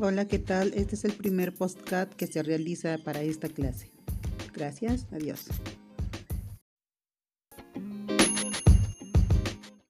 Hola, ¿qué tal? Este es el primer postcat que se realiza para esta clase. Gracias, adiós.